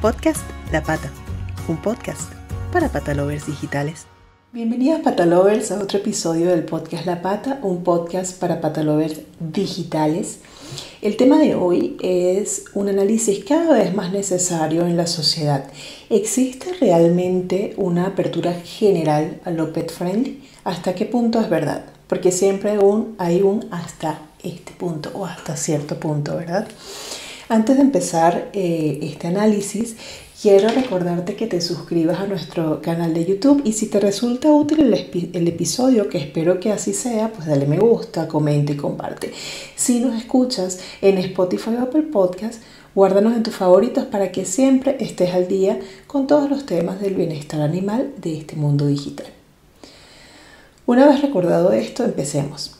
Podcast La Pata, un podcast para patalovers digitales. Bienvenidas patalovers a otro episodio del podcast La Pata, un podcast para patalovers digitales. El tema de hoy es un análisis cada vez más necesario en la sociedad. ¿Existe realmente una apertura general a lo pet friendly? ¿Hasta qué punto es verdad? Porque siempre hay un hasta este punto o hasta cierto punto, ¿verdad? Antes de empezar eh, este análisis, quiero recordarte que te suscribas a nuestro canal de YouTube y si te resulta útil el, el, episodio, que espero que así sea, pues dale me gusta, comenta y comparte. Si nos escuchas en Spotify o Apple Podcast, guárdanos en tus favoritos para que siempre estés al día con todos los temas del bienestar animal de este mundo digital. Una vez recordado esto, empecemos.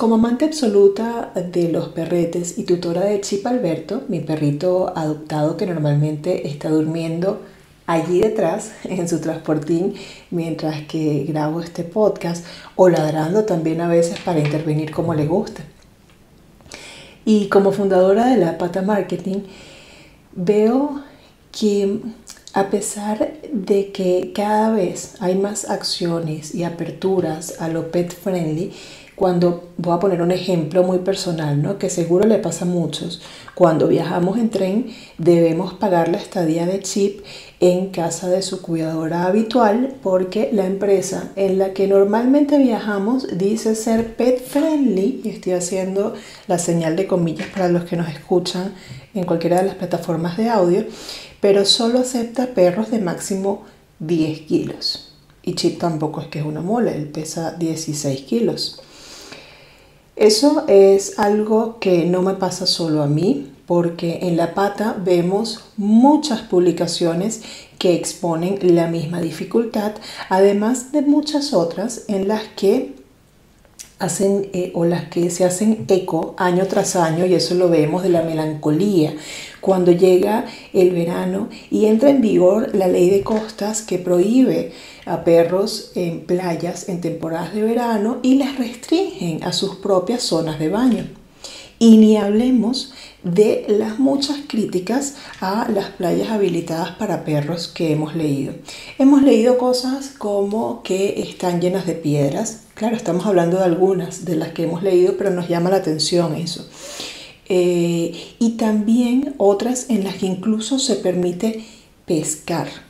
Como amante absoluta de los perretes y tutora de Chip Alberto, mi perrito adoptado que normalmente está durmiendo allí detrás en su transportín mientras que grabo este podcast o ladrando también a veces para intervenir como le gusta. Y como fundadora de la Pata Marketing, veo que a pesar de que cada vez hay más acciones y aperturas a lo pet friendly, cuando, voy a poner un ejemplo muy personal, ¿no? que seguro le pasa a muchos, cuando viajamos en tren debemos pagar la estadía de chip en casa de su cuidadora habitual porque la empresa en la que normalmente viajamos dice ser pet friendly y estoy haciendo la señal de comillas para los que nos escuchan en cualquiera de las plataformas de audio, pero solo acepta perros de máximo 10 kilos. Y Chip tampoco es que es una mole, él pesa 16 kilos. Eso es algo que no me pasa solo a mí, porque en La Pata vemos muchas publicaciones que exponen la misma dificultad, además de muchas otras en las que hacen eh, o las que se hacen eco año tras año y eso lo vemos de la melancolía. Cuando llega el verano y entra en vigor la ley de costas que prohíbe a perros en playas en temporadas de verano y les restringen a sus propias zonas de baño. Y ni hablemos de las muchas críticas a las playas habilitadas para perros que hemos leído. Hemos leído cosas como que están llenas de piedras. Claro, estamos hablando de algunas de las que hemos leído, pero nos llama la atención eso. Eh, y también otras en las que incluso se permite pescar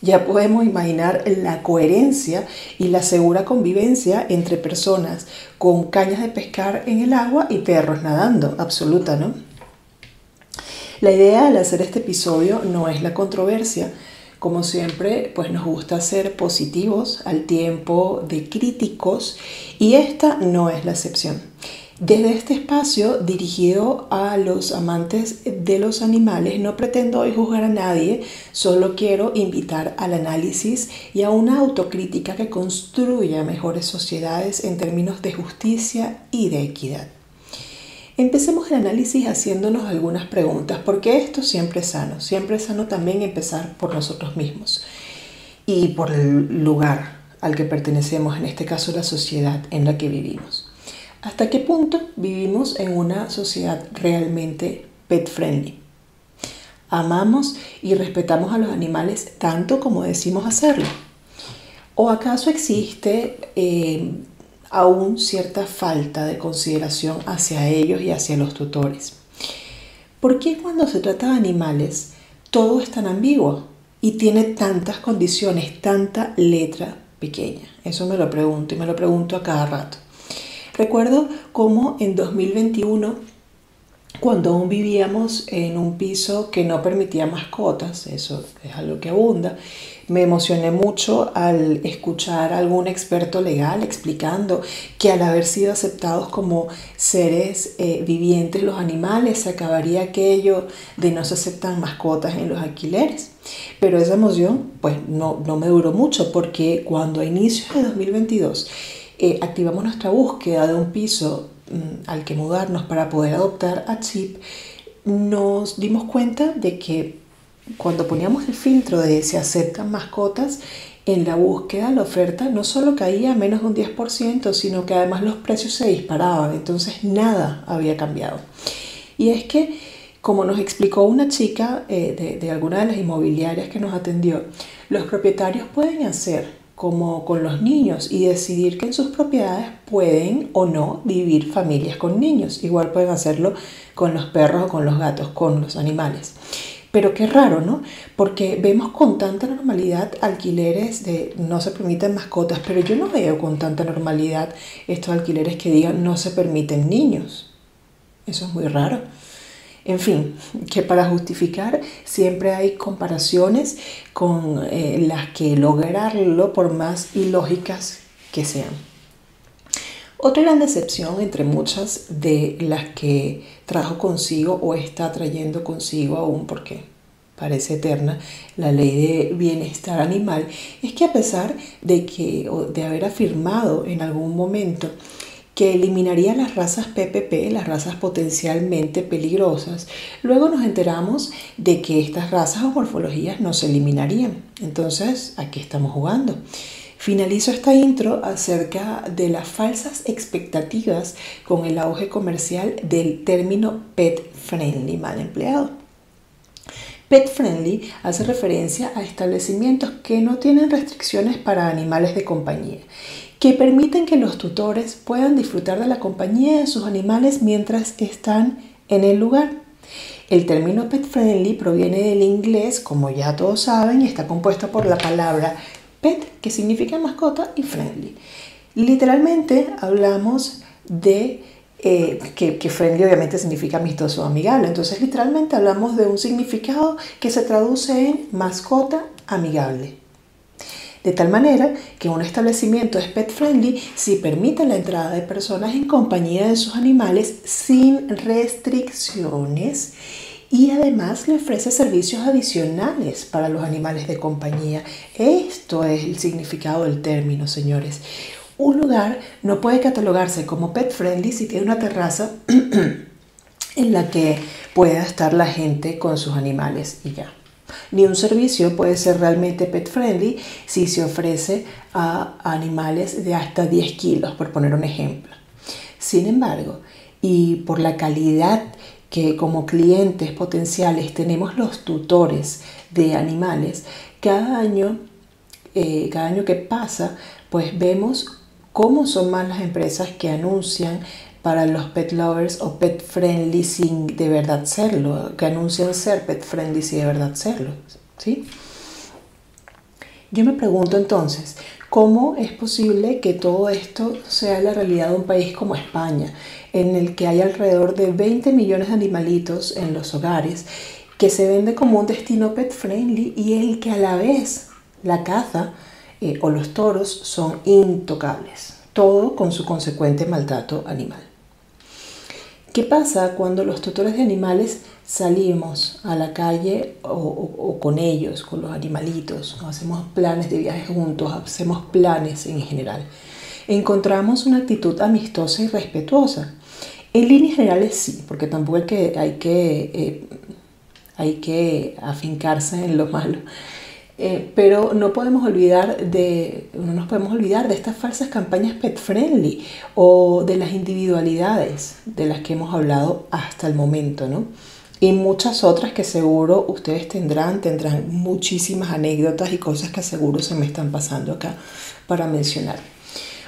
ya podemos imaginar la coherencia y la segura convivencia entre personas con cañas de pescar en el agua y perros nadando, absoluta, ¿no? La idea al hacer este episodio no es la controversia. Como siempre, pues nos gusta ser positivos al tiempo de críticos y esta no es la excepción. Desde este espacio dirigido a los amantes de los animales, no pretendo hoy juzgar a nadie, solo quiero invitar al análisis y a una autocrítica que construya mejores sociedades en términos de justicia y de equidad. Empecemos el análisis haciéndonos algunas preguntas, porque esto siempre es sano, siempre es sano también empezar por nosotros mismos y por el lugar al que pertenecemos, en este caso la sociedad en la que vivimos. ¿Hasta qué punto vivimos en una sociedad realmente pet friendly? ¿Amamos y respetamos a los animales tanto como decimos hacerlo? ¿O acaso existe eh, aún cierta falta de consideración hacia ellos y hacia los tutores? ¿Por qué cuando se trata de animales todo es tan ambiguo y tiene tantas condiciones, tanta letra pequeña? Eso me lo pregunto y me lo pregunto a cada rato. Recuerdo cómo en 2021, cuando aún vivíamos en un piso que no permitía mascotas, eso es algo que abunda, me emocioné mucho al escuchar a algún experto legal explicando que al haber sido aceptados como seres eh, vivientes los animales, se acabaría aquello de no se aceptan mascotas en los alquileres. Pero esa emoción pues no, no me duró mucho porque cuando a inicios de 2022 eh, activamos nuestra búsqueda de un piso mm, al que mudarnos para poder adoptar a Chip, nos dimos cuenta de que cuando poníamos el filtro de se aceptan mascotas, en la búsqueda la oferta no solo caía menos de un 10%, sino que además los precios se disparaban, entonces nada había cambiado. Y es que Como nos explicó una chica eh, de, de alguna de las inmobiliarias que nos atendió, los propietarios pueden hacer como con los niños y decidir que en sus propiedades pueden o no vivir familias con niños. Igual pueden hacerlo con los perros o con los gatos, con los animales. Pero qué raro, ¿no? Porque vemos con tanta normalidad alquileres de no se permiten mascotas, pero yo no veo con tanta normalidad estos alquileres que digan no se permiten niños. Eso es muy raro. En fin, que para justificar siempre hay comparaciones con eh, las que lograrlo por más ilógicas que sean. Otra gran decepción entre muchas de las que trajo consigo o está trayendo consigo aún porque parece eterna la ley de bienestar animal es que a pesar de que de haber afirmado en algún momento que eliminaría las razas PPP, las razas potencialmente peligrosas, luego nos enteramos de que estas razas o morfologías no se eliminarían. Entonces, ¿a qué estamos jugando? Finalizo esta intro acerca de las falsas expectativas con el auge comercial del término pet friendly mal empleado. Pet friendly hace referencia a establecimientos que no tienen restricciones para animales de compañía que permiten que los tutores puedan disfrutar de la compañía de sus animales mientras están en el lugar. El término pet friendly proviene del inglés, como ya todos saben, y está compuesto por la palabra pet, que significa mascota, y friendly. Literalmente hablamos de eh, que, que, friendly obviamente significa amistoso o amigable. Entonces literalmente hablamos de un significado que se traduce en mascota amigable de tal manera que un establecimiento es pet friendly si permite la entrada de personas en compañía de sus animales sin restricciones y además le ofrece servicios adicionales para los animales de compañía. Esto es el significado del término, señores. Un lugar no puede catalogarse como pet friendly si tiene una terraza en la que pueda estar la gente con sus animales y ya. Ni un servicio puede ser realmente pet friendly si se ofrece a animales de hasta 10 kilos, por poner un ejemplo. Sin embargo, y por la calidad que como clientes potenciales tenemos los tutores de animales, cada año, eh, cada año que pasa, pues vemos cómo son más las empresas que anuncian para los pet lovers o pet friendly sin de verdad serlo, que anuncian ser pet friendly sin de verdad serlo. ¿sí? Yo me pregunto entonces, ¿cómo es posible que todo esto sea la realidad de un país como España, en el que hay alrededor de 20 millones de animalitos en los hogares, que se vende como un destino pet friendly y el que a la vez la caza eh, o los toros son intocables? Todo con su consecuente maltrato animal. ¿Qué pasa cuando los tutores de animales salimos a la calle o, con ellos, con los animalitos, hacemos planes de viaje juntos, hacemos planes en general? Encontramos una actitud amistosa y respetuosa. En líneas generales sí, porque tampoco hay que, hay que, eh, hay que afincarse en lo malo. Eh, pero no podemos olvidar de, no nos podemos olvidar de estas falsas campañas pet friendly o de las individualidades de las que hemos hablado hasta el momento, ¿no? Y muchas otras que seguro ustedes tendrán, tendrán muchísimas anécdotas y cosas que seguro se me están pasando acá para mencionar.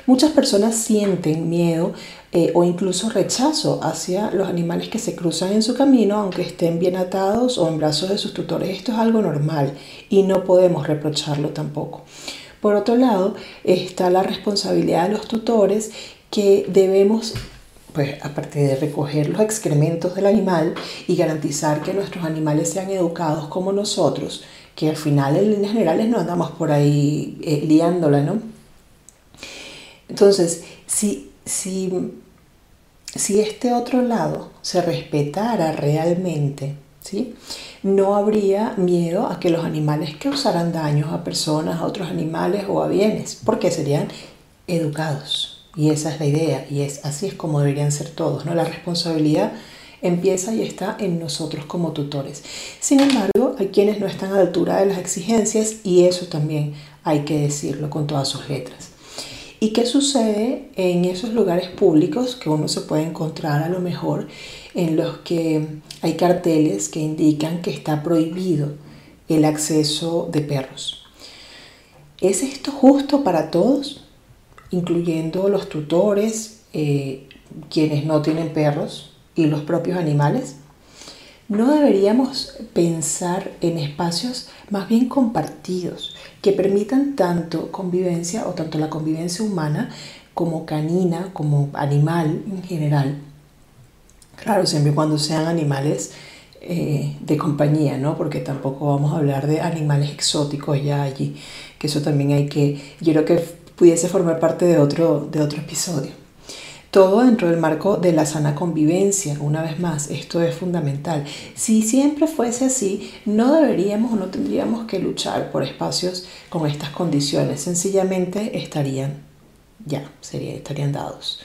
Muchas personas sienten miedo eh, o incluso rechazo hacia los animales que se cruzan en su camino, aunque estén bien atados o en brazos de sus tutores. Esto es algo normal y no podemos reprocharlo tampoco. Por otro lado, está la responsabilidad de los tutores que debemos pues aparte de recoger los excrementos del animal y garantizar que nuestros animales sean educados como nosotros, que al final en líneas generales no andamos por ahí eh, liándola, ¿no? Entonces, si, si si este otro lado se respetara realmente, ¿sí? no habría miedo a que los animales causaran daños a personas, a otros animales o a bienes, porque serían educados. Y esa es la idea, y es así es como deberían ser todos. ¿no? La responsabilidad empieza y está en nosotros como tutores. Sin embargo, hay quienes no están a la altura de las exigencias y eso también hay que decirlo con todas sus letras. ¿Y qué sucede en esos lugares públicos que uno se puede encontrar a lo mejor en los que hay carteles que indican que está prohibido el acceso de perros? ¿Es esto justo para todos, incluyendo los tutores, eh, quienes no tienen perros y los propios animales? ¿No deberíamos pensar en espacios más bien compartidos que permitan tanto convivencia o tanto la convivencia humana como canina, como animal en general? Claro, siempre cuando sean animales eh, de compañía, ¿no? Porque tampoco vamos a hablar de animales exóticos ya allí, que eso también hay que, yo creo que pudiese formar parte de otro, de otro episodio. Todo dentro del marco de la sana convivencia, una vez más, esto es fundamental. Si siempre fuese así, no deberíamos o no tendríamos que luchar por espacios con estas condiciones, sencillamente estarían ya, sería, estarían dados.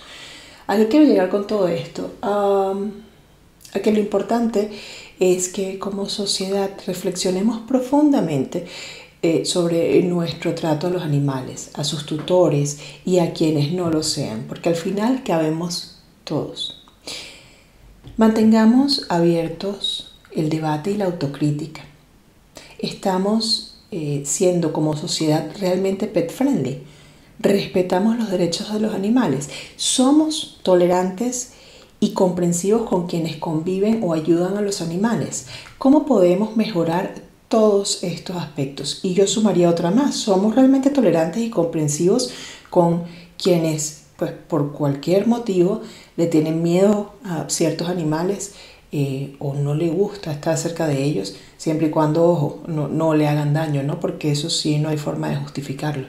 ¿A qué quiero llegar con todo esto? a que lo importante es que como sociedad reflexionemos profundamente eh, sobre nuestro trato a los animales, a sus tutores y a quienes no lo sean, porque al final cabemos todos. Mantengamos abiertos el debate y la autocrítica. Estamos eh, siendo como sociedad realmente pet friendly. Respetamos los derechos de los animales. Somos tolerantes y comprensivos con quienes conviven o ayudan a los animales. ¿Cómo podemos mejorar todos estos aspectos. Y yo sumaría otra más, somos realmente tolerantes y comprensivos con quienes, pues por cualquier motivo, le tienen miedo a ciertos animales eh, o no le gusta estar cerca de ellos, siempre y cuando, ojo, no, no le hagan daño, ¿no? Porque eso sí, no hay forma de justificarlo.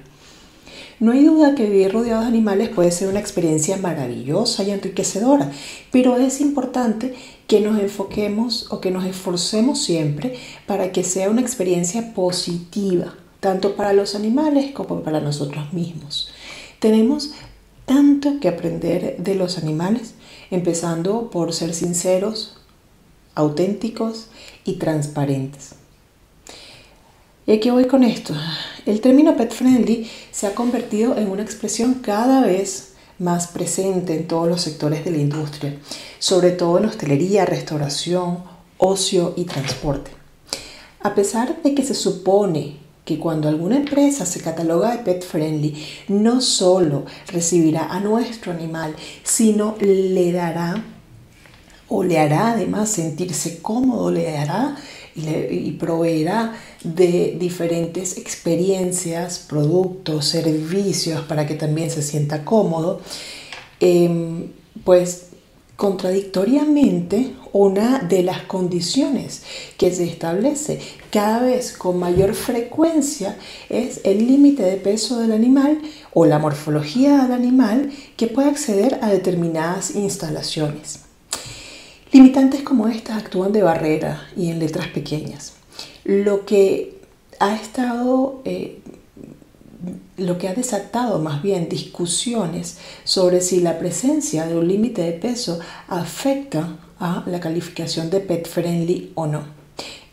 No hay duda que vivir rodeado de animales puede ser una experiencia maravillosa y enriquecedora, pero es importante que nos enfoquemos o que nos esforcemos siempre para que sea una experiencia positiva, tanto para los animales como para nosotros mismos. Tenemos tanto que aprender de los animales, empezando por ser sinceros, auténticos y transparentes. ¿Y aquí voy con esto? El término pet friendly se ha convertido en una expresión cada vez más presente en todos los sectores de la industria, sobre todo en hostelería, restauración, ocio y transporte. A pesar de que se supone que cuando alguna empresa se cataloga de pet friendly, no solo recibirá a nuestro animal, sino le dará o le hará además sentirse cómodo, le hará y, proveerá de diferentes experiencias, productos, servicios para que también se sienta cómodo, em, pues contradictoriamente una de las condiciones que se establece cada vez con mayor frecuencia es el límite de peso del animal o la morfología del animal que puede acceder a determinadas instalaciones. Limitantes como estas actúan de barrera y en letras pequeñas. Lo que ha estado, eh, lo que ha desatado más bien discusiones sobre si la presencia de un límite de peso afecta a la calificación de pet friendly o no.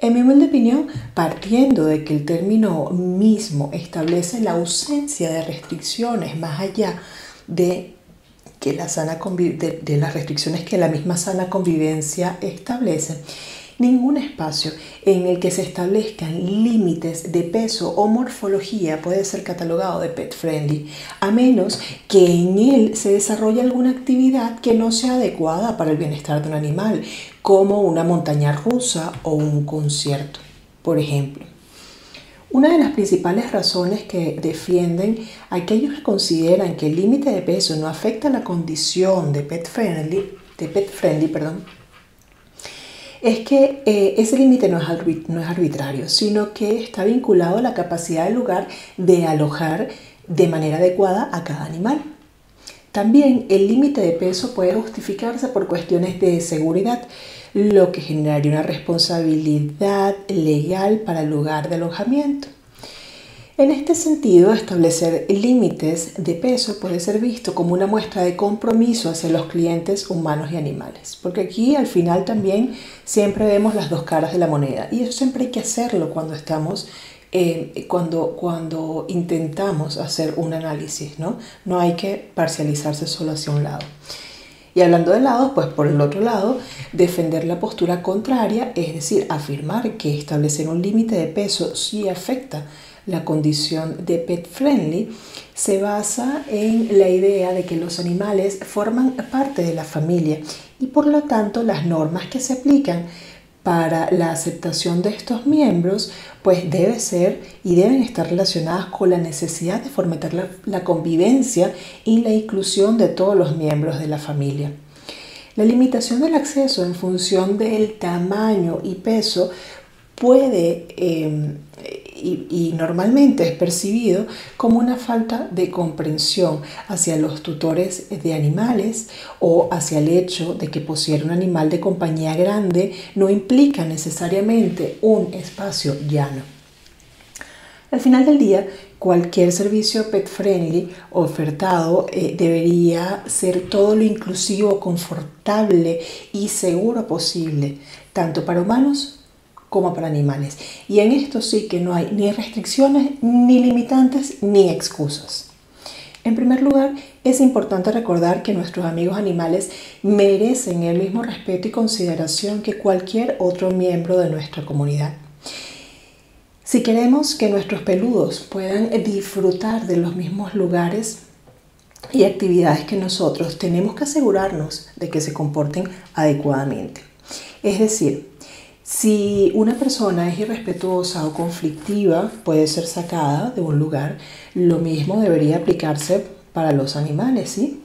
En mi humilde opinión, partiendo de que el término mismo establece la ausencia de restricciones más allá de que la sana de, de las restricciones que la misma sana convivencia establece, Ningún espacio en el que se establezcan límites de peso o morfología puede ser catalogado de pet friendly, a menos que en él se desarrolle alguna actividad que no sea adecuada para el bienestar de un animal, como una montaña rusa o un concierto, por ejemplo. Una de las principales razones que defienden aquellos que consideran que el límite de peso no afecta la condición de pet friendly, de pet friendly perdón, es que eh, ese límite no, no es arbitrario, sino que está vinculado a la capacidad del lugar de alojar de manera adecuada a cada animal. También el límite de peso puede justificarse por cuestiones de seguridad, lo que generaría una responsabilidad legal para el lugar de alojamiento. En este sentido, establecer límites de peso puede ser visto como una muestra de compromiso hacia los clientes humanos y animales, porque aquí al final también siempre vemos las dos caras de la moneda y eso siempre hay que hacerlo cuando estamos eh, cuando, cuando intentamos hacer un análisis, ¿no? No hay que parcializarse solo hacia un lado. Y hablando de lados, pues por el otro lado, defender la postura contraria, es decir, afirmar que establecer un límite de peso sí afecta la condición de pet friendly, se basa en la idea de que los animales forman parte de la familia y por lo tanto las normas que se aplican para la aceptación de estos miembros pues debe ser y deben estar relacionadas con la necesidad de fomentar la, convivencia y la inclusión de todos los miembros de la familia. La limitación del acceso en función del tamaño y peso puede eh, y, normalmente es percibido como una falta de comprensión hacia los tutores de animales o hacia el hecho de que poseer un animal de compañía grande no implica necesariamente un espacio llano. Al final del día, cualquier servicio pet friendly ofertado eh, debería ser todo lo inclusivo, confortable y seguro posible, tanto para humanos como para animales. Y en esto sí que no hay ni restricciones, ni limitantes, ni excusas. En primer lugar, es importante recordar que nuestros amigos animales merecen el mismo respeto y consideración que cualquier otro miembro de nuestra comunidad. Si queremos que nuestros peludos puedan disfrutar de los mismos lugares y actividades que nosotros, tenemos que asegurarnos de que se comporten adecuadamente. Es decir, si una persona es irrespetuosa o conflictiva, puede ser sacada de un lugar. Lo mismo debería aplicarse para los animales, ¿sí?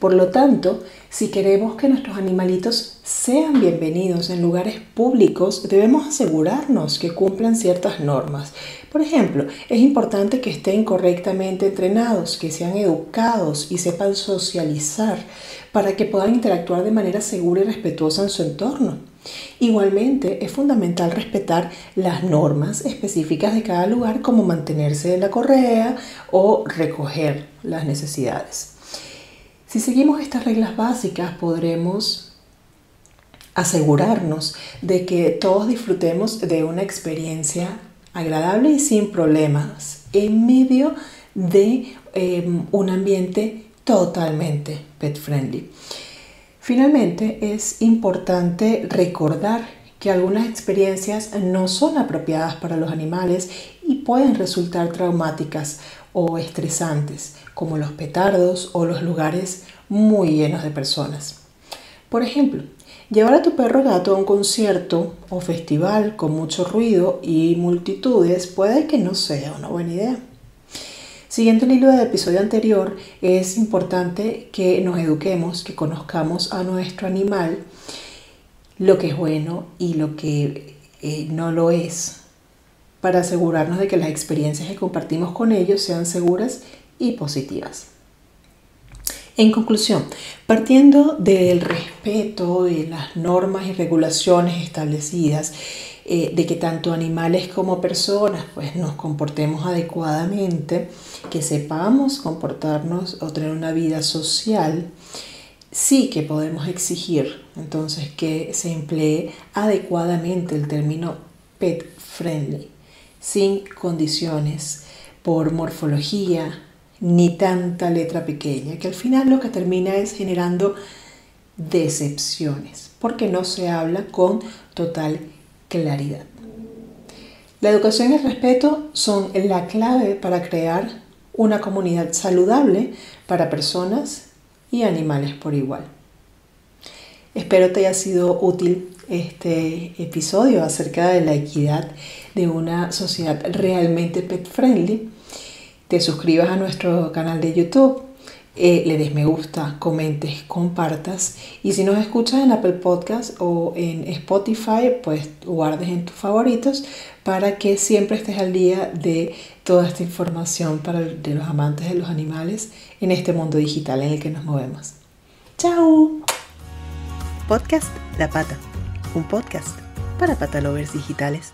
Por lo tanto, si queremos que nuestros animalitos sean bienvenidos en lugares públicos, debemos asegurarnos que cumplan ciertas normas. Por ejemplo, es importante que estén correctamente entrenados, que sean educados y sepan socializar para que puedan interactuar de manera segura y respetuosa en su entorno. Igualmente, es fundamental respetar las normas específicas de cada lugar como mantenerse en la correa o recoger las necesidades. Si seguimos estas reglas básicas podremos asegurarnos de que todos disfrutemos de una experiencia agradable y sin problemas en medio de em, un ambiente totalmente pet friendly. Finalmente, es importante recordar que algunas experiencias no son apropiadas para los animales y pueden resultar traumáticas o estresantes, como los petardos o los lugares muy llenos de personas. Por ejemplo, llevar a tu perro gato a un concierto o festival con mucho ruido y multitudes puede que no sea una buena idea. Siguiendo el hilo del episodio anterior, es importante que nos eduquemos, que conozcamos a nuestro animal, lo que es bueno y lo que eh, no lo es, para asegurarnos de que las experiencias que compartimos con ellos sean seguras y positivas. En conclusión, partiendo del respeto de las normas y regulaciones establecidas, eh, de que tanto animales como personas pues nos comportemos adecuadamente, que sepamos comportarnos o tener una vida social, sí que podemos exigir entonces que se emplee adecuadamente el término pet friendly sin condiciones por morfología ni tanta letra pequeña, que al final lo que termina es generando decepciones, porque no se habla con total claridad. La educación y el respeto son la clave para crear una comunidad saludable para personas y animales por igual. Espero te haya sido útil este episodio acerca de la equidad de una sociedad realmente pet friendly, te suscribas a nuestro canal de YouTube, eh, le des me gusta, comentes, compartas y si nos escuchas en Apple Podcast o en Spotify, pues guardes en tus favoritos para que siempre estés al día de toda esta información para de los amantes de los animales en este mundo digital en el que nos movemos. ¡Chao! Podcast La Pata un podcast para patalovers digitales.